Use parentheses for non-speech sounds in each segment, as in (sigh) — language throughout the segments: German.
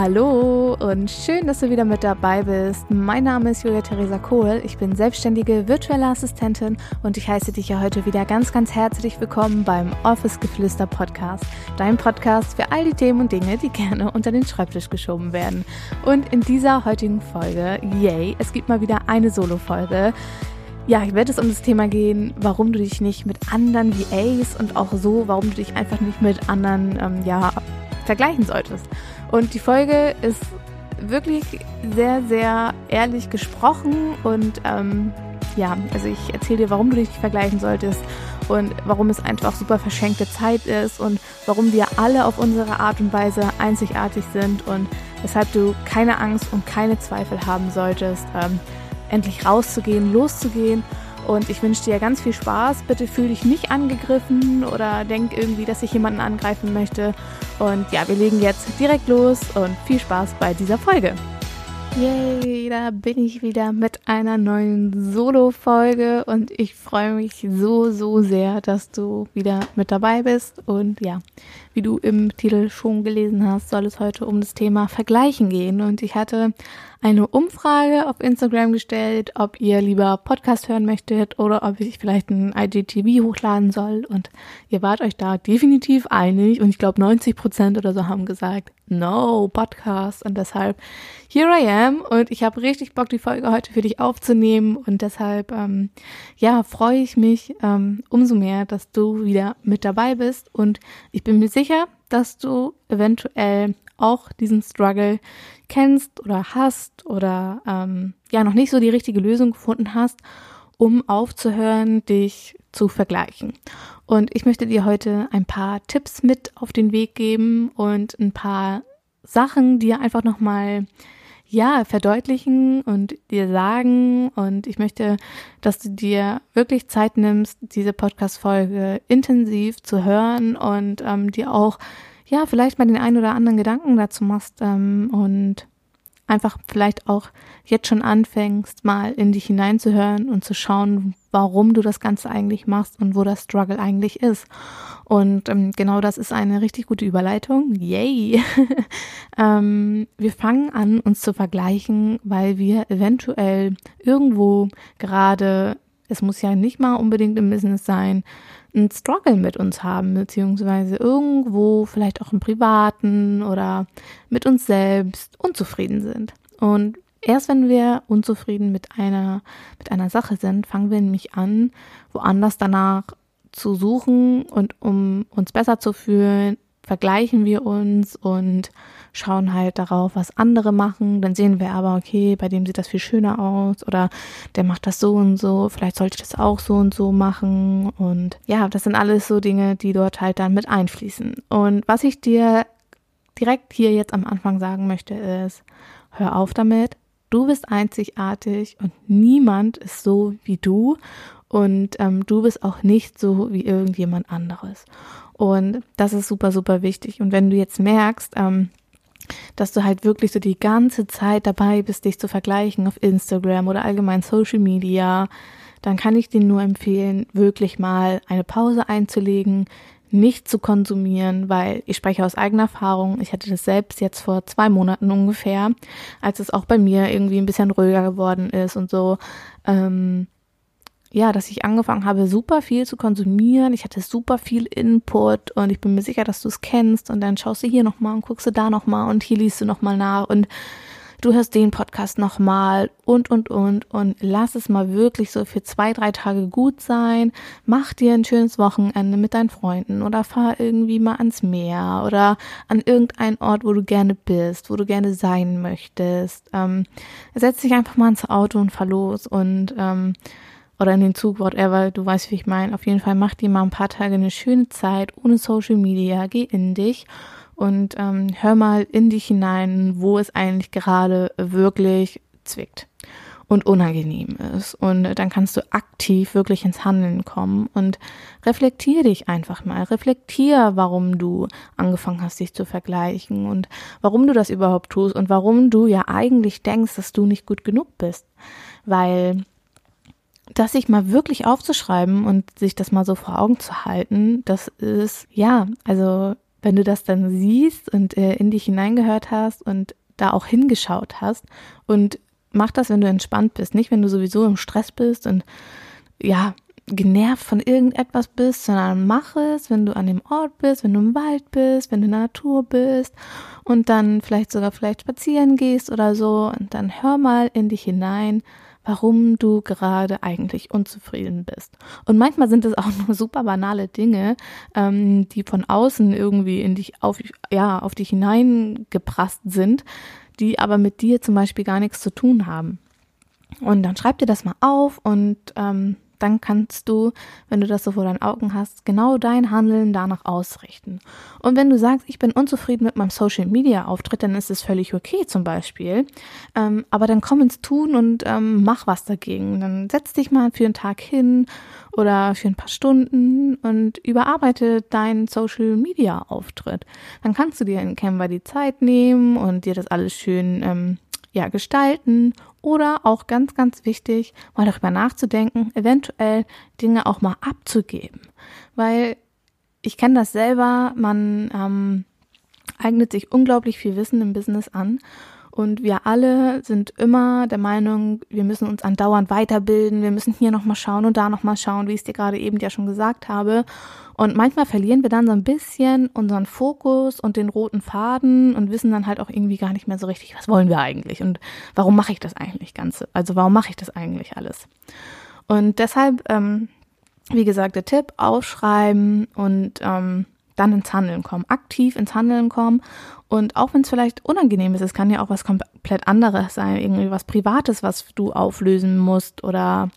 Hallo und schön, dass du wieder mit dabei bist. Mein Name ist Julia Theresa Kohl. Ich bin selbstständige virtuelle Assistentin und ich heiße dich ja heute wieder ganz, ganz herzlich willkommen beim Office Geflüster Podcast. Dein Podcast für all die Themen und Dinge, die gerne unter den Schreibtisch geschoben werden. Und in dieser heutigen Folge, yay, es gibt mal wieder eine Solo-Folge. Ja, ich werde es um das Thema gehen, warum du dich nicht mit anderen VAs und auch so, warum du dich einfach nicht mit anderen, ähm, ja, vergleichen solltest. Und die Folge ist wirklich sehr, sehr ehrlich gesprochen und ähm, ja, also ich erzähle dir, warum du dich vergleichen solltest und warum es einfach super verschenkte Zeit ist und warum wir alle auf unsere Art und Weise einzigartig sind und weshalb du keine Angst und keine Zweifel haben solltest, ähm, endlich rauszugehen, loszugehen und ich wünsche dir ganz viel Spaß. Bitte fühl dich nicht angegriffen oder denk irgendwie, dass ich jemanden angreifen möchte. Und ja, wir legen jetzt direkt los und viel Spaß bei dieser Folge. Yay, da bin ich wieder mit einer neuen Solo-Folge und ich freue mich so, so sehr, dass du wieder mit dabei bist. Und ja, wie du im Titel schon gelesen hast, soll es heute um das Thema Vergleichen gehen. Und ich hatte eine Umfrage auf Instagram gestellt, ob ihr lieber Podcast hören möchtet oder ob ich vielleicht ein IGTV hochladen soll. Und ihr wart euch da definitiv einig. Und ich glaube, 90 Prozent oder so haben gesagt, no, Podcast. Und deshalb, here I am. Und ich habe richtig Bock, die Folge heute für dich aufzunehmen. Und deshalb, ähm, ja, freue ich mich ähm, umso mehr, dass du wieder mit dabei bist. Und ich bin mir sicher, dass du eventuell auch diesen Struggle kennst oder hast oder ähm, ja noch nicht so die richtige Lösung gefunden hast, um aufzuhören, dich zu vergleichen. Und ich möchte dir heute ein paar Tipps mit auf den Weg geben und ein paar Sachen, die einfach nochmal ja, verdeutlichen und dir sagen. Und ich möchte, dass du dir wirklich Zeit nimmst, diese Podcast-Folge intensiv zu hören und ähm, dir auch ja, vielleicht mal den einen oder anderen Gedanken dazu machst ähm, und einfach vielleicht auch jetzt schon anfängst, mal in dich hineinzuhören und zu schauen, warum du das Ganze eigentlich machst und wo das Struggle eigentlich ist. Und ähm, genau das ist eine richtig gute Überleitung. Yay! (laughs) ähm, wir fangen an, uns zu vergleichen, weil wir eventuell irgendwo gerade, es muss ja nicht mal unbedingt im Business sein, einen Struggle mit uns haben, beziehungsweise irgendwo vielleicht auch im Privaten oder mit uns selbst unzufrieden sind. Und erst wenn wir unzufrieden mit einer, mit einer Sache sind, fangen wir nämlich an, woanders danach zu suchen und um uns besser zu fühlen, vergleichen wir uns und schauen halt darauf, was andere machen. Dann sehen wir aber, okay, bei dem sieht das viel schöner aus oder der macht das so und so, vielleicht sollte ich das auch so und so machen. Und ja, das sind alles so Dinge, die dort halt dann mit einfließen. Und was ich dir direkt hier jetzt am Anfang sagen möchte, ist, hör auf damit. Du bist einzigartig und niemand ist so wie du und ähm, du bist auch nicht so wie irgendjemand anderes. Und das ist super, super wichtig. Und wenn du jetzt merkst, ähm, dass du halt wirklich so die ganze Zeit dabei bist, dich zu vergleichen auf Instagram oder allgemein Social Media, dann kann ich dir nur empfehlen, wirklich mal eine Pause einzulegen, nicht zu konsumieren, weil ich spreche aus eigener Erfahrung. Ich hatte das selbst jetzt vor zwei Monaten ungefähr, als es auch bei mir irgendwie ein bisschen ruhiger geworden ist und so. Ähm, ja, dass ich angefangen habe, super viel zu konsumieren. Ich hatte super viel Input und ich bin mir sicher, dass du es kennst. Und dann schaust du hier nochmal und guckst du da nochmal und hier liest du nochmal nach und du hörst den Podcast nochmal und, und, und. Und lass es mal wirklich so für zwei, drei Tage gut sein. Mach dir ein schönes Wochenende mit deinen Freunden oder fahr irgendwie mal ans Meer oder an irgendeinen Ort, wo du gerne bist, wo du gerne sein möchtest. Ähm, setz dich einfach mal ins Auto und fahr los und, ähm, oder in den Zug, whatever, du weißt, wie ich meine. Auf jeden Fall mach dir mal ein paar Tage eine schöne Zeit ohne Social Media, geh in dich und ähm, hör mal in dich hinein, wo es eigentlich gerade wirklich zwickt und unangenehm ist. Und dann kannst du aktiv wirklich ins Handeln kommen und reflektier dich einfach mal. Reflektier, warum du angefangen hast, dich zu vergleichen und warum du das überhaupt tust und warum du ja eigentlich denkst, dass du nicht gut genug bist. Weil das sich mal wirklich aufzuschreiben und sich das mal so vor Augen zu halten, das ist, ja, also wenn du das dann siehst und äh, in dich hineingehört hast und da auch hingeschaut hast und mach das, wenn du entspannt bist, nicht wenn du sowieso im Stress bist und ja, genervt von irgendetwas bist, sondern mach es, wenn du an dem Ort bist, wenn du im Wald bist, wenn du in der Natur bist und dann vielleicht sogar vielleicht spazieren gehst oder so und dann hör mal in dich hinein, warum du gerade eigentlich unzufrieden bist. Und manchmal sind es auch (laughs) nur super banale Dinge, ähm, die von außen irgendwie in dich auf, ja, auf dich hineingeprasst sind, die aber mit dir zum Beispiel gar nichts zu tun haben. Und dann schreib dir das mal auf und ähm, dann kannst du, wenn du das so vor deinen Augen hast, genau dein Handeln danach ausrichten. Und wenn du sagst, ich bin unzufrieden mit meinem Social Media Auftritt, dann ist es völlig okay zum Beispiel. Ähm, aber dann komm ins Tun und ähm, mach was dagegen. Dann setz dich mal für einen Tag hin oder für ein paar Stunden und überarbeite deinen Social Media Auftritt. Dann kannst du dir in Canva die Zeit nehmen und dir das alles schön ähm, ja, gestalten oder auch ganz, ganz wichtig, mal darüber nachzudenken, eventuell Dinge auch mal abzugeben. Weil ich kenne das selber, man ähm, eignet sich unglaublich viel Wissen im Business an und wir alle sind immer der Meinung, wir müssen uns andauernd weiterbilden, wir müssen hier nochmal schauen und da nochmal schauen, wie ich es dir gerade eben ja schon gesagt habe. Und manchmal verlieren wir dann so ein bisschen unseren Fokus und den roten Faden und wissen dann halt auch irgendwie gar nicht mehr so richtig, was wollen wir eigentlich und warum mache ich das eigentlich Ganze? Also warum mache ich das eigentlich alles? Und deshalb, ähm, wie gesagt, der Tipp, aufschreiben und ähm, dann ins Handeln kommen, aktiv ins Handeln kommen. Und auch wenn es vielleicht unangenehm ist, es kann ja auch was komplett anderes sein, irgendwie was Privates, was du auflösen musst oder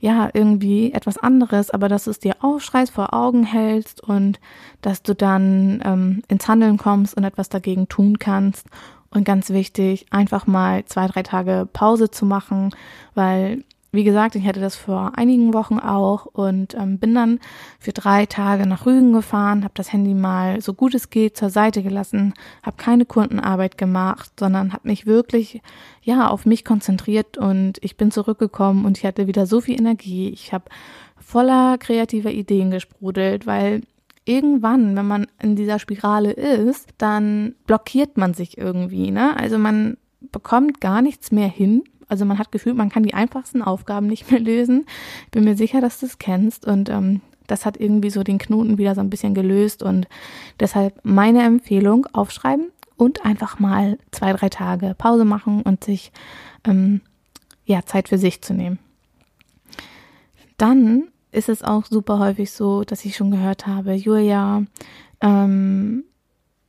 ja, irgendwie etwas anderes, aber dass du es dir aufschreist, vor Augen hältst und dass du dann ähm, ins Handeln kommst und etwas dagegen tun kannst. Und ganz wichtig, einfach mal zwei, drei Tage Pause zu machen, weil wie gesagt, ich hatte das vor einigen Wochen auch und ähm, bin dann für drei Tage nach Rügen gefahren, habe das Handy mal so gut es geht zur Seite gelassen, habe keine Kundenarbeit gemacht, sondern habe mich wirklich ja auf mich konzentriert und ich bin zurückgekommen und ich hatte wieder so viel Energie. Ich habe voller kreativer Ideen gesprudelt, weil irgendwann, wenn man in dieser Spirale ist, dann blockiert man sich irgendwie, ne? Also man bekommt gar nichts mehr hin also man hat gefühlt, man kann die einfachsten Aufgaben nicht mehr lösen. Ich bin mir sicher, dass du es kennst und ähm, das hat irgendwie so den Knoten wieder so ein bisschen gelöst und deshalb meine Empfehlung, aufschreiben und einfach mal zwei, drei Tage Pause machen und sich ähm, ja Zeit für sich zu nehmen. Dann ist es auch super häufig so, dass ich schon gehört habe, Julia, ähm,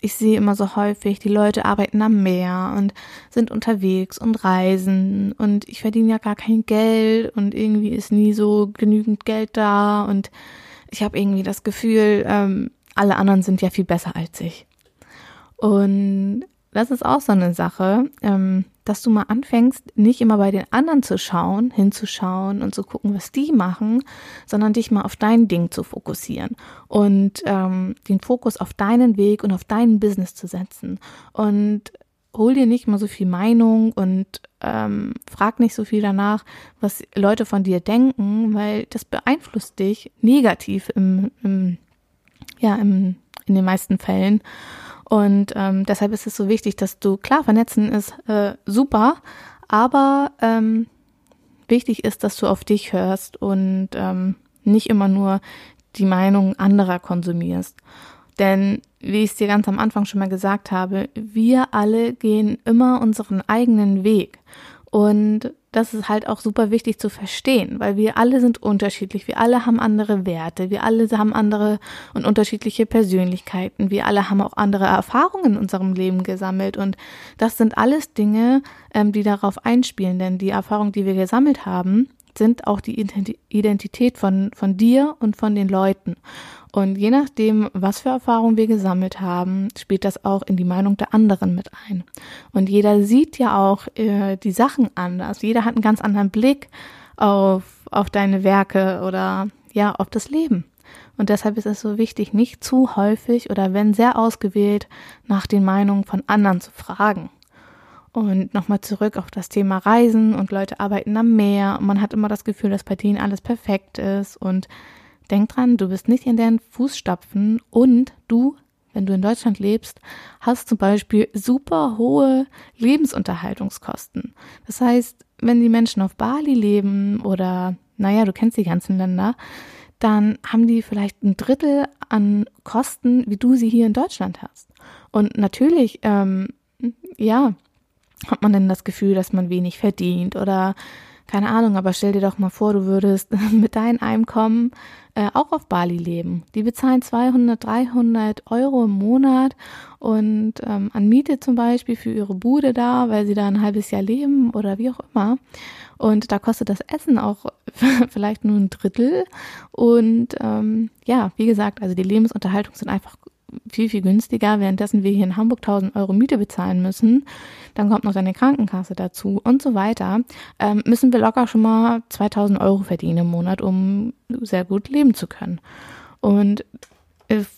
ich sehe immer so häufig, die Leute arbeiten am Meer und sind unterwegs und reisen und ich verdiene ja gar kein Geld und irgendwie ist nie so genügend Geld da und ich habe irgendwie das Gefühl, ähm, alle anderen sind ja viel besser als ich. Und das ist auch so eine Sache, ähm, dass du mal anfängst, nicht immer bei den anderen zu schauen, hinzuschauen und zu gucken, was die machen, sondern dich mal auf dein Ding zu fokussieren und ähm, den Fokus auf deinen Weg und auf dein Business zu setzen. Und hol dir nicht mal so viel Meinung und ähm, frag nicht so viel danach, was Leute von dir denken, weil das beeinflusst dich negativ im, im ja, im, in den meisten Fällen. Und ähm, deshalb ist es so wichtig, dass du, klar, vernetzen ist äh, super, aber ähm, wichtig ist, dass du auf dich hörst und ähm, nicht immer nur die Meinung anderer konsumierst. Denn, wie ich es dir ganz am Anfang schon mal gesagt habe, wir alle gehen immer unseren eigenen Weg. Und das ist halt auch super wichtig zu verstehen, weil wir alle sind unterschiedlich, wir alle haben andere Werte, wir alle haben andere und unterschiedliche Persönlichkeiten, wir alle haben auch andere Erfahrungen in unserem Leben gesammelt. Und das sind alles Dinge, ähm, die darauf einspielen, denn die Erfahrungen, die wir gesammelt haben, sind auch die Identität von, von dir und von den Leuten. Und je nachdem, was für Erfahrungen wir gesammelt haben, spielt das auch in die Meinung der anderen mit ein. Und jeder sieht ja auch äh, die Sachen anders. Jeder hat einen ganz anderen Blick auf, auf deine Werke oder ja, auf das Leben. Und deshalb ist es so wichtig, nicht zu häufig oder wenn sehr ausgewählt nach den Meinungen von anderen zu fragen. Und nochmal zurück auf das Thema Reisen und Leute arbeiten am Meer. Und man hat immer das Gefühl, dass bei denen alles perfekt ist und Denk dran, du bist nicht in deren Fußstapfen und du wenn du in Deutschland lebst, hast zum Beispiel super hohe Lebensunterhaltungskosten. Das heißt, wenn die Menschen auf Bali leben oder, naja, du kennst die ganzen Länder, dann haben die vielleicht ein Drittel an Kosten, wie du sie hier in Deutschland hast. Und natürlich, ähm, ja, hat man dann das Gefühl, dass man wenig verdient oder keine Ahnung, aber stell dir doch mal vor, du würdest (laughs) mit deinem Einkommen äh, auch auf Bali leben. Die bezahlen 200, 300 Euro im Monat und ähm, an Miete zum Beispiel für ihre Bude da, weil sie da ein halbes Jahr leben oder wie auch immer. Und da kostet das Essen auch (laughs) vielleicht nur ein Drittel. Und ähm, ja, wie gesagt, also die Lebensunterhaltung sind einfach viel, viel günstiger, währenddessen wir hier in Hamburg 1000 Euro Miete bezahlen müssen. Dann kommt noch deine Krankenkasse dazu und so weiter. Ähm, müssen wir locker schon mal 2000 Euro verdienen im Monat, um sehr gut leben zu können. Und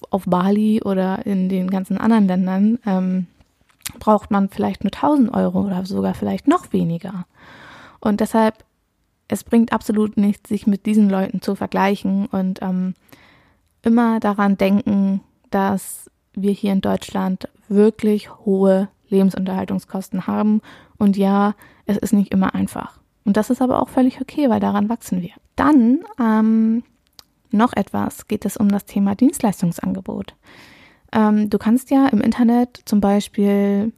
auf Bali oder in den ganzen anderen Ländern ähm, braucht man vielleicht nur 1000 Euro oder sogar vielleicht noch weniger. Und deshalb, es bringt absolut nichts, sich mit diesen Leuten zu vergleichen und ähm, immer daran denken, dass wir hier in Deutschland wirklich hohe Lebensunterhaltungskosten haben. Und ja, es ist nicht immer einfach. Und das ist aber auch völlig okay, weil daran wachsen wir. Dann ähm, noch etwas geht es um das Thema Dienstleistungsangebot. Ähm, du kannst ja im Internet zum Beispiel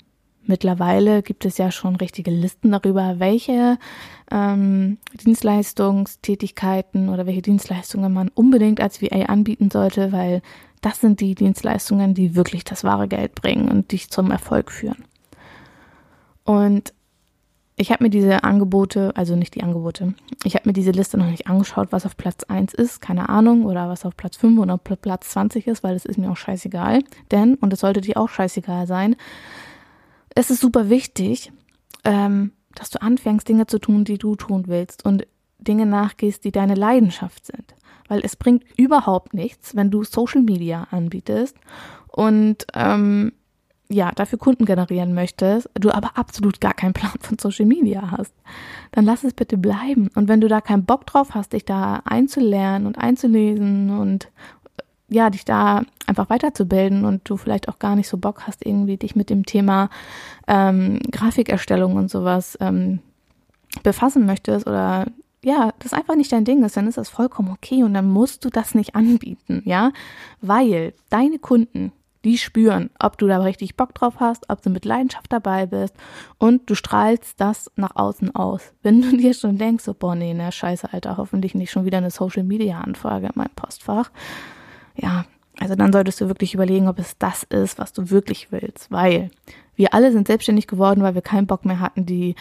Mittlerweile gibt es ja schon richtige Listen darüber, welche ähm, Dienstleistungstätigkeiten oder welche Dienstleistungen man unbedingt als VA anbieten sollte, weil das sind die Dienstleistungen, die wirklich das wahre Geld bringen und dich zum Erfolg führen. Und ich habe mir diese Angebote, also nicht die Angebote, ich habe mir diese Liste noch nicht angeschaut, was auf Platz 1 ist, keine Ahnung, oder was auf Platz 5 oder Platz 20 ist, weil es ist mir auch scheißegal. Denn, und es sollte dir auch scheißegal sein, es ist super wichtig, ähm, dass du anfängst, Dinge zu tun, die du tun willst und Dinge nachgehst, die deine Leidenschaft sind weil es bringt überhaupt nichts, wenn du Social Media anbietest und ähm, ja, dafür Kunden generieren möchtest, du aber absolut gar keinen Plan von Social Media hast, dann lass es bitte bleiben. Und wenn du da keinen Bock drauf hast, dich da einzulernen und einzulesen und ja, dich da einfach weiterzubilden und du vielleicht auch gar nicht so Bock hast, irgendwie dich mit dem Thema ähm, Grafikerstellung und sowas ähm, befassen möchtest oder ja, das einfach nicht dein Ding ist, dann ist das vollkommen okay und dann musst du das nicht anbieten, ja, weil deine Kunden, die spüren, ob du da richtig Bock drauf hast, ob du mit Leidenschaft dabei bist und du strahlst das nach außen aus. Wenn du (laughs) dir schon denkst, so, boah, nee, ne, scheiße, Alter, hoffentlich nicht schon wieder eine Social Media Anfrage in meinem Postfach. Ja, also dann solltest du wirklich überlegen, ob es das ist, was du wirklich willst, weil wir alle sind selbstständig geworden, weil wir keinen Bock mehr hatten, die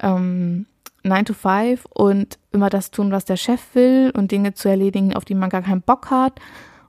ähm, 9 to 5 und immer das tun, was der Chef will und Dinge zu erledigen, auf die man gar keinen Bock hat.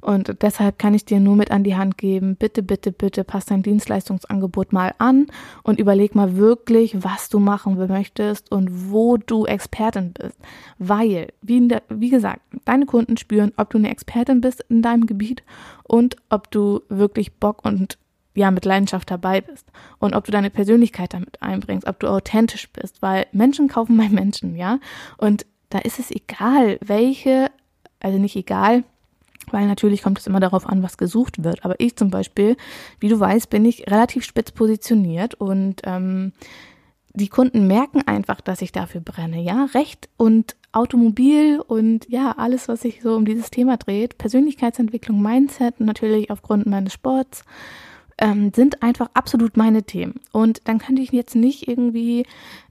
Und deshalb kann ich dir nur mit an die Hand geben, bitte, bitte, bitte pass dein Dienstleistungsangebot mal an und überleg mal wirklich, was du machen möchtest und wo du Expertin bist. Weil, wie, der, wie gesagt, deine Kunden spüren, ob du eine Expertin bist in deinem Gebiet und ob du wirklich Bock und ja mit Leidenschaft dabei bist und ob du deine Persönlichkeit damit einbringst, ob du authentisch bist, weil Menschen kaufen bei Menschen, ja? Und da ist es egal, welche, also nicht egal, weil natürlich kommt es immer darauf an, was gesucht wird. Aber ich zum Beispiel, wie du weißt, bin ich relativ spitz positioniert und ähm, die Kunden merken einfach, dass ich dafür brenne, ja, Recht und Automobil und ja, alles, was sich so um dieses Thema dreht, Persönlichkeitsentwicklung, Mindset, natürlich aufgrund meines Sports, ähm, sind einfach absolut meine Themen. Und dann könnte ich jetzt nicht irgendwie,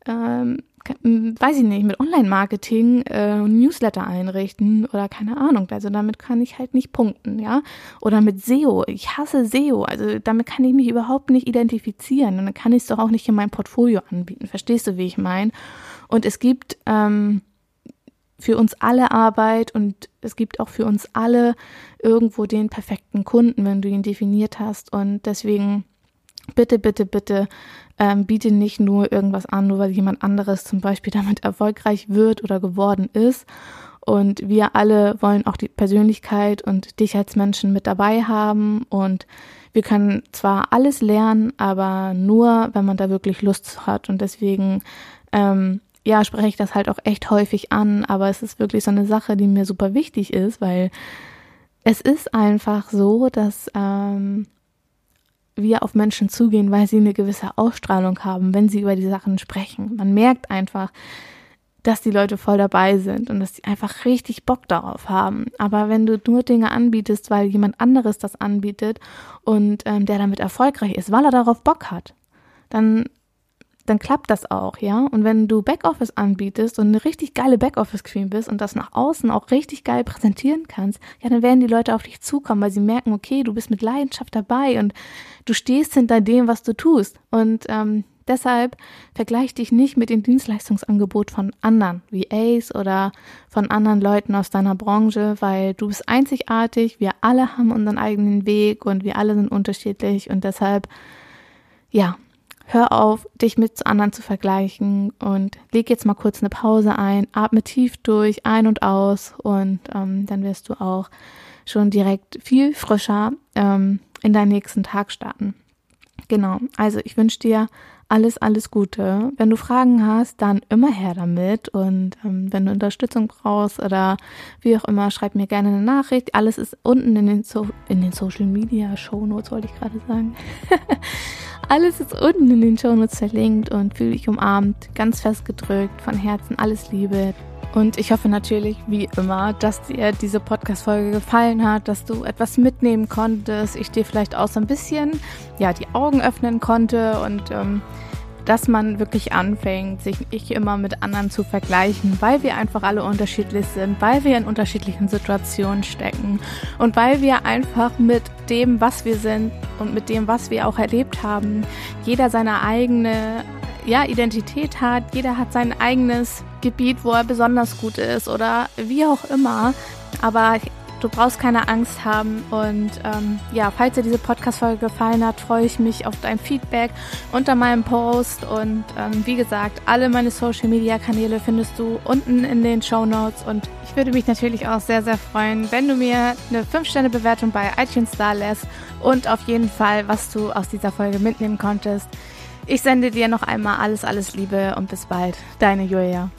ähm, weiß ich nicht, mit Online-Marketing äh, Newsletter einrichten oder keine Ahnung. Also damit kann ich halt nicht punkten, ja. Oder mit SEO. Ich hasse SEO. Also damit kann ich mich überhaupt nicht identifizieren. Und dann kann ich es doch auch nicht in meinem Portfolio anbieten. Verstehst du, wie ich meine? Und es gibt ähm, für uns alle Arbeit und es gibt auch für uns alle irgendwo den perfekten Kunden, wenn du ihn definiert hast. Und deswegen bitte, bitte, bitte ähm, biete nicht nur irgendwas an, nur weil jemand anderes zum Beispiel (laughs) damit erfolgreich wird oder geworden ist. Und wir alle wollen auch die Persönlichkeit und dich als Menschen mit dabei haben. Und wir können zwar alles lernen, aber nur, wenn man da wirklich Lust hat. Und deswegen ähm, ja, spreche ich das halt auch echt häufig an, aber es ist wirklich so eine Sache, die mir super wichtig ist, weil es ist einfach so, dass ähm, wir auf Menschen zugehen, weil sie eine gewisse Ausstrahlung haben, wenn sie über die Sachen sprechen. Man merkt einfach, dass die Leute voll dabei sind und dass die einfach richtig Bock darauf haben. Aber wenn du nur Dinge anbietest, weil jemand anderes das anbietet und ähm, der damit erfolgreich ist, weil er darauf Bock hat, dann dann klappt das auch, ja. Und wenn du Backoffice anbietest und eine richtig geile Backoffice-Queen bist und das nach außen auch richtig geil präsentieren kannst, ja, dann werden die Leute auf dich zukommen, weil sie merken, okay, du bist mit Leidenschaft dabei und du stehst hinter dem, was du tust. Und ähm, deshalb vergleich dich nicht mit dem Dienstleistungsangebot von anderen, wie Ace oder von anderen Leuten aus deiner Branche, weil du bist einzigartig, wir alle haben unseren eigenen Weg und wir alle sind unterschiedlich und deshalb, ja, Hör auf, dich mit anderen zu vergleichen und leg jetzt mal kurz eine Pause ein, atme tief durch, ein und aus und ähm, dann wirst du auch schon direkt viel frischer ähm, in deinen nächsten Tag starten. Genau, also ich wünsche dir alles, alles Gute. Wenn du Fragen hast, dann immer her damit. Und ähm, wenn du Unterstützung brauchst oder wie auch immer, schreib mir gerne eine Nachricht. Alles ist unten in den, so in den Social Media Show Notes, wollte ich gerade sagen. (laughs) alles ist unten in den Show Notes verlinkt und fühle dich umarmt, ganz fest gedrückt, von Herzen alles Liebe. Und ich hoffe natürlich, wie immer, dass dir diese Podcast-Folge gefallen hat, dass du etwas mitnehmen konntest, ich dir vielleicht auch so ein bisschen, ja, die Augen öffnen konnte und ähm, dass man wirklich anfängt, sich nicht immer mit anderen zu vergleichen, weil wir einfach alle unterschiedlich sind, weil wir in unterschiedlichen Situationen stecken und weil wir einfach mit dem, was wir sind und mit dem, was wir auch erlebt haben, jeder seine eigene ja, Identität hat, jeder hat sein eigenes Gebiet, wo er besonders gut ist oder wie auch immer. Aber du brauchst keine Angst haben. Und ähm, ja, falls dir diese Podcast-Folge gefallen hat, freue ich mich auf dein Feedback unter meinem Post. Und ähm, wie gesagt, alle meine Social-Media-Kanäle findest du unten in den Show Notes. Und ich würde mich natürlich auch sehr, sehr freuen, wenn du mir eine 5-Sterne-Bewertung bei iTunes da lässt und auf jeden Fall, was du aus dieser Folge mitnehmen konntest. Ich sende dir noch einmal alles, alles Liebe und bis bald. Deine Julia.